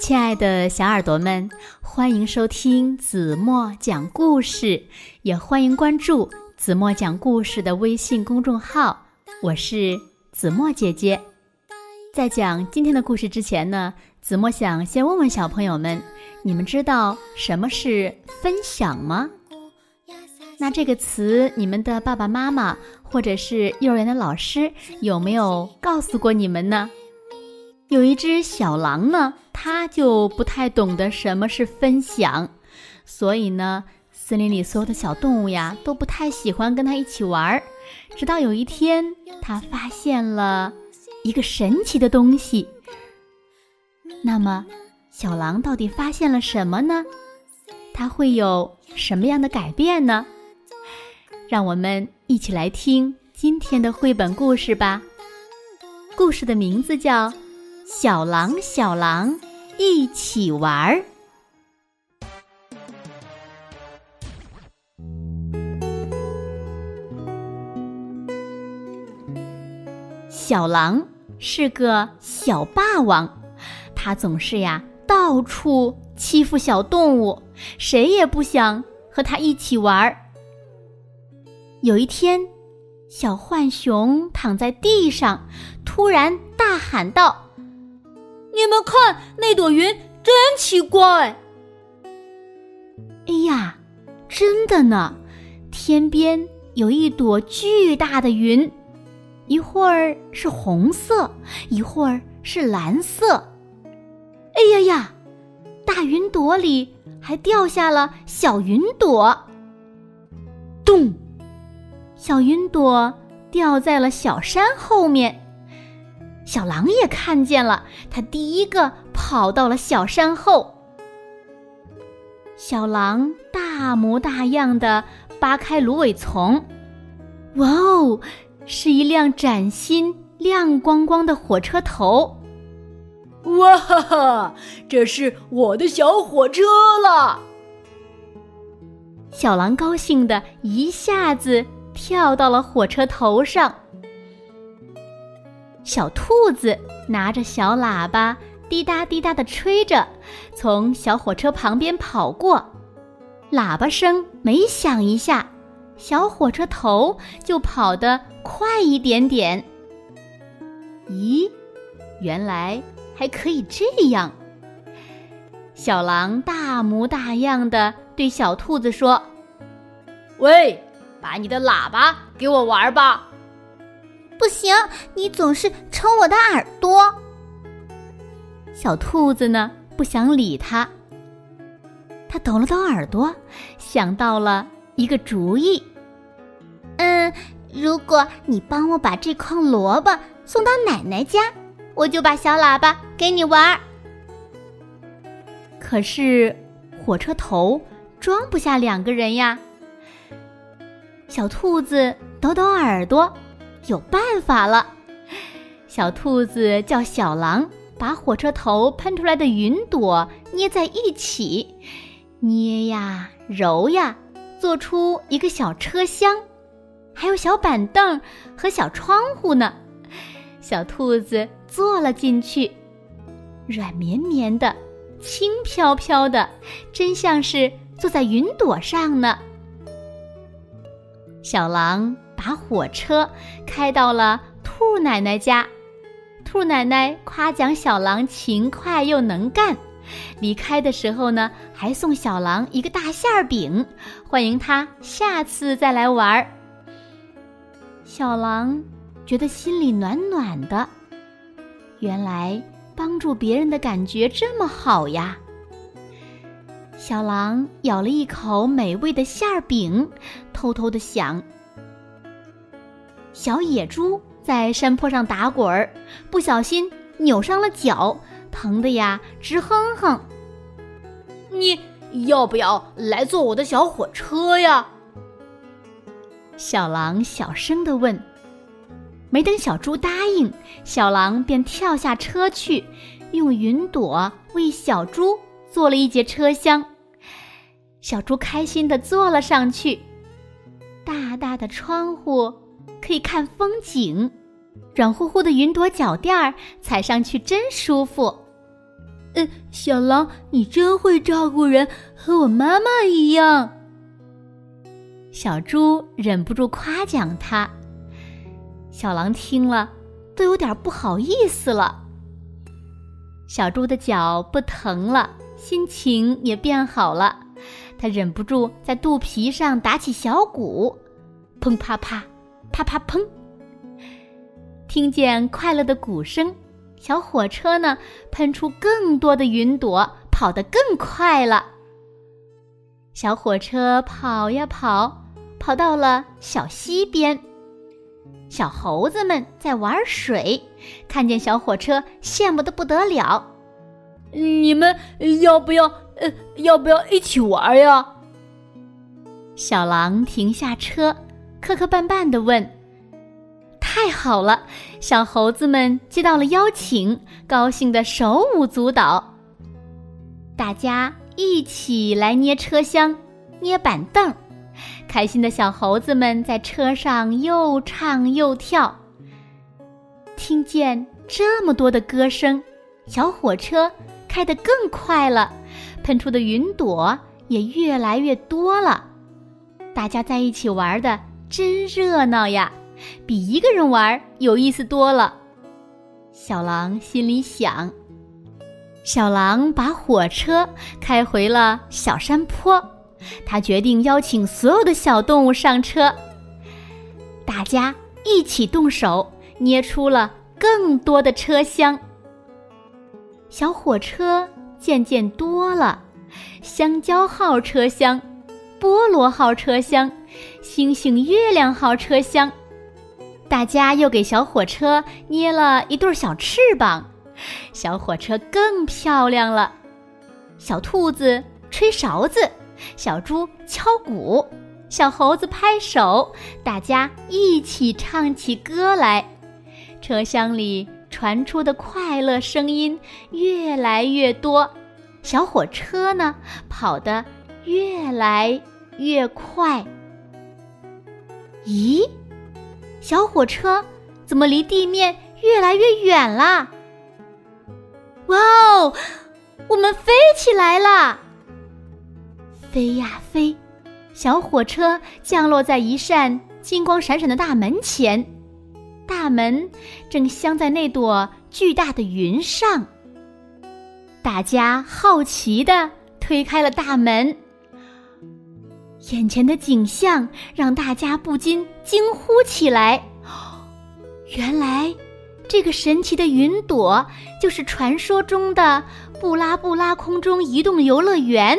亲爱的小耳朵们，欢迎收听子墨讲故事，也欢迎关注子墨讲故事的微信公众号。我是子墨姐姐。在讲今天的故事之前呢，子墨想先问问小朋友们：你们知道什么是分享吗？那这个词，你们的爸爸妈妈或者是幼儿园的老师有没有告诉过你们呢？有一只小狼呢，它就不太懂得什么是分享，所以呢，森林里所有的小动物呀都不太喜欢跟它一起玩儿。直到有一天，它发现了一个神奇的东西。那么，小狼到底发现了什么呢？它会有什么样的改变呢？让我们一起来听今天的绘本故事吧。故事的名字叫。小狼，小狼，一起玩儿。小狼是个小霸王，他总是呀到处欺负小动物，谁也不想和他一起玩儿。有一天，小浣熊躺在地上，突然大喊道。你们看，那朵云真奇怪。哎呀，真的呢！天边有一朵巨大的云，一会儿是红色，一会儿是蓝色。哎呀呀，大云朵里还掉下了小云朵。咚！小云朵掉在了小山后面。小狼也看见了，它第一个跑到了小山后。小狼大模大样的扒开芦苇丛，哇哦，是一辆崭新、亮光光的火车头！哇哈哈，这是我的小火车了！小狼高兴的一下子跳到了火车头上。小兔子拿着小喇叭，滴答滴答的吹着，从小火车旁边跑过。喇叭声每响一下，小火车头就跑得快一点点。咦，原来还可以这样！小狼大模大样的对小兔子说：“喂，把你的喇叭给我玩吧。”不行，你总是抽我的耳朵。小兔子呢，不想理他。他抖了抖耳朵，想到了一个主意。嗯，如果你帮我把这筐萝卜送到奶奶家，我就把小喇叭给你玩。可是火车头装不下两个人呀。小兔子抖抖耳朵。有办法了，小兔子叫小狼把火车头喷出来的云朵捏在一起，捏呀揉呀，做出一个小车厢，还有小板凳和小窗户呢。小兔子坐了进去，软绵绵的，轻飘飘的，真像是坐在云朵上呢。小狼。把火车开到了兔奶奶家，兔奶奶夸奖小狼勤快又能干。离开的时候呢，还送小狼一个大馅儿饼，欢迎他下次再来玩儿。小狼觉得心里暖暖的，原来帮助别人的感觉这么好呀！小狼咬了一口美味的馅儿饼，偷偷的想。小野猪在山坡上打滚儿，不小心扭伤了脚，疼的呀直哼哼。你要不要来坐我的小火车呀？小狼小声的问。没等小猪答应，小狼便跳下车去，用云朵为小猪做了一节车厢。小猪开心的坐了上去，大大的窗户。可以看风景，软乎乎的云朵脚垫儿踩上去真舒服。嗯，小狼，你真会照顾人，和我妈妈一样。小猪忍不住夸奖他。小狼听了，都有点不好意思了。小猪的脚不疼了，心情也变好了。他忍不住在肚皮上打起小鼓，砰啪啪，啪啪砰。听见快乐的鼓声，小火车呢喷出更多的云朵，跑得更快了。小火车跑呀跑，跑到了小溪边。小猴子们在玩水，看见小火车，羡慕的不得了。你们要不要？呃，要不要一起玩呀？小狼停下车，磕磕绊绊的问：“太好了！”小猴子们接到了邀请，高兴的手舞足蹈。大家一起来捏车厢、捏板凳，开心的小猴子们在车上又唱又跳。听见这么多的歌声，小火车开得更快了。喷出的云朵也越来越多了，大家在一起玩的真热闹呀，比一个人玩有意思多了。小狼心里想。小狼把火车开回了小山坡，他决定邀请所有的小动物上车，大家一起动手捏出了更多的车厢。小火车。渐渐多了，香蕉号车厢、菠萝号车厢、星星月亮号车厢，大家又给小火车捏了一对小翅膀，小火车更漂亮了。小兔子吹勺子，小猪敲鼓，小猴子拍手，大家一起唱起歌来，车厢里。传出的快乐声音越来越多，小火车呢跑得越来越快。咦，小火车怎么离地面越来越远啦？哇哦，我们飞起来了！飞呀飞，小火车降落在一扇金光闪闪的大门前。大门正镶在那朵巨大的云上。大家好奇的推开了大门，眼前的景象让大家不禁惊呼起来：“原来，这个神奇的云朵就是传说中的布拉布拉空中移动游乐园。”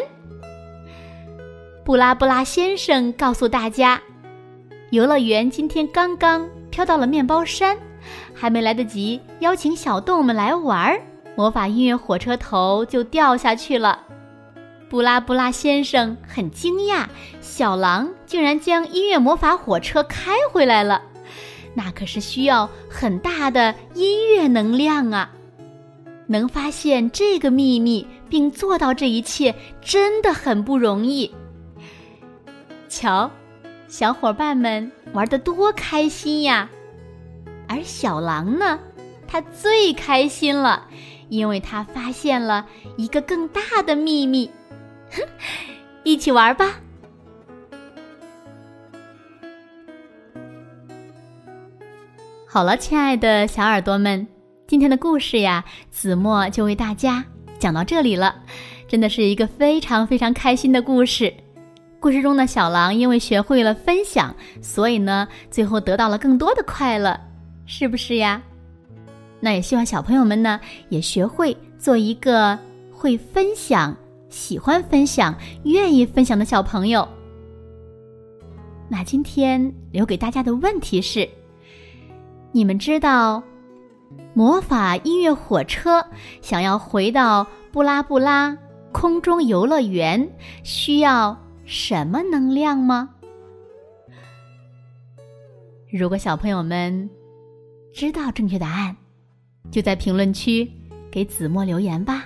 布拉布拉先生告诉大家：“游乐园今天刚刚。”飘到了面包山，还没来得及邀请小动物们来玩儿，魔法音乐火车头就掉下去了。布拉布拉先生很惊讶，小狼竟然将音乐魔法火车开回来了，那可是需要很大的音乐能量啊！能发现这个秘密并做到这一切，真的很不容易。瞧。小伙伴们玩的多开心呀！而小狼呢，它最开心了，因为它发现了一个更大的秘密。一起玩吧！好了，亲爱的小耳朵们，今天的故事呀，子墨就为大家讲到这里了。真的是一个非常非常开心的故事。故事中的小狼因为学会了分享，所以呢，最后得到了更多的快乐，是不是呀？那也希望小朋友们呢，也学会做一个会分享、喜欢分享、愿意分享的小朋友。那今天留给大家的问题是：你们知道，魔法音乐火车想要回到布拉布拉空中游乐园需要？什么能量吗？如果小朋友们知道正确答案，就在评论区给子墨留言吧，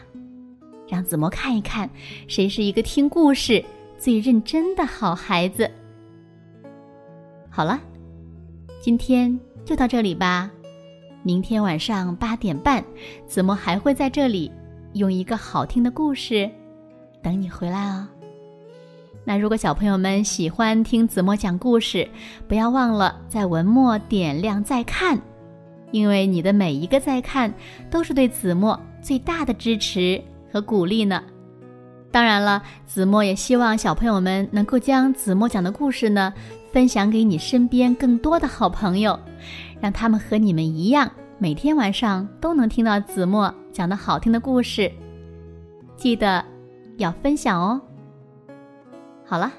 让子墨看一看谁是一个听故事最认真的好孩子。好了，今天就到这里吧。明天晚上八点半，子墨还会在这里用一个好听的故事等你回来哦。那如果小朋友们喜欢听子墨讲故事，不要忘了在文末点亮再看，因为你的每一个再看都是对子墨最大的支持和鼓励呢。当然了，子墨也希望小朋友们能够将子墨讲的故事呢分享给你身边更多的好朋友，让他们和你们一样，每天晚上都能听到子墨讲的好听的故事。记得要分享哦。好了，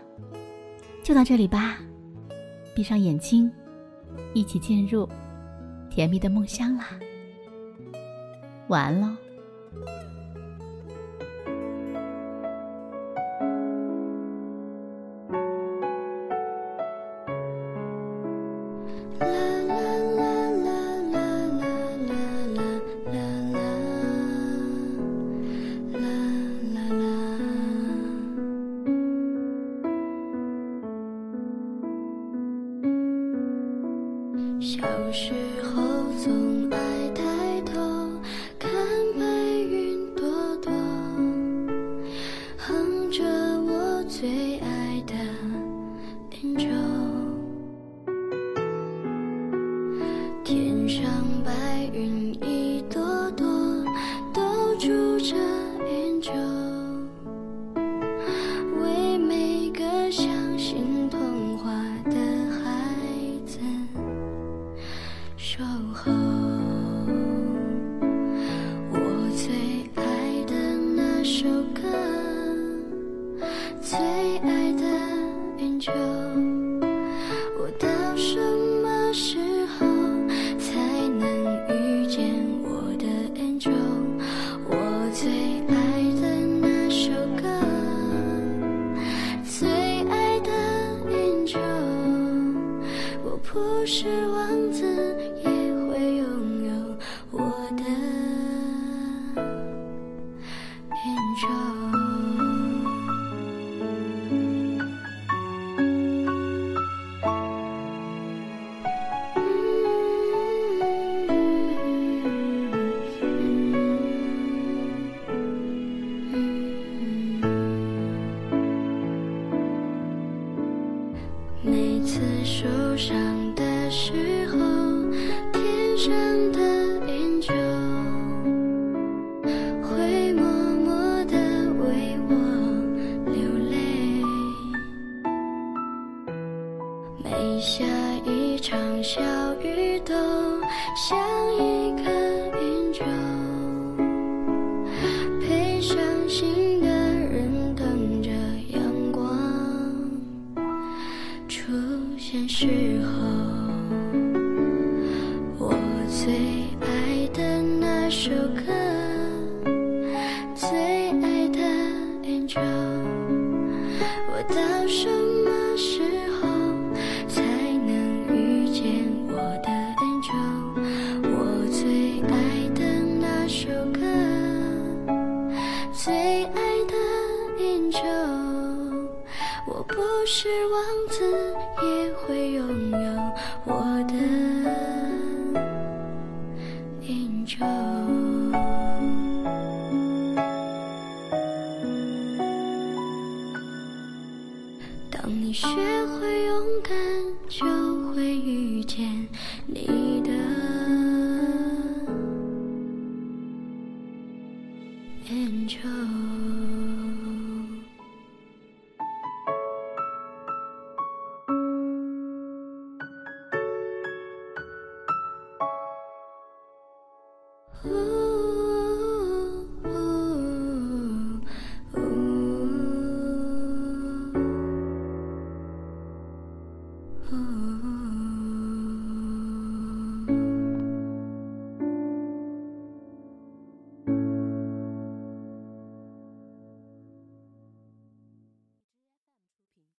就到这里吧。闭上眼睛，一起进入甜蜜的梦乡啦。晚安喽。天上白云一朵朵，都住着演奏，为每个相信童话的孩子。守候，我最爱的那首歌，最爱的云丘下一场小雨都像一个演奏，陪伤心的人等着阳光。出现时候，我最爱的那首歌，演奏。当你学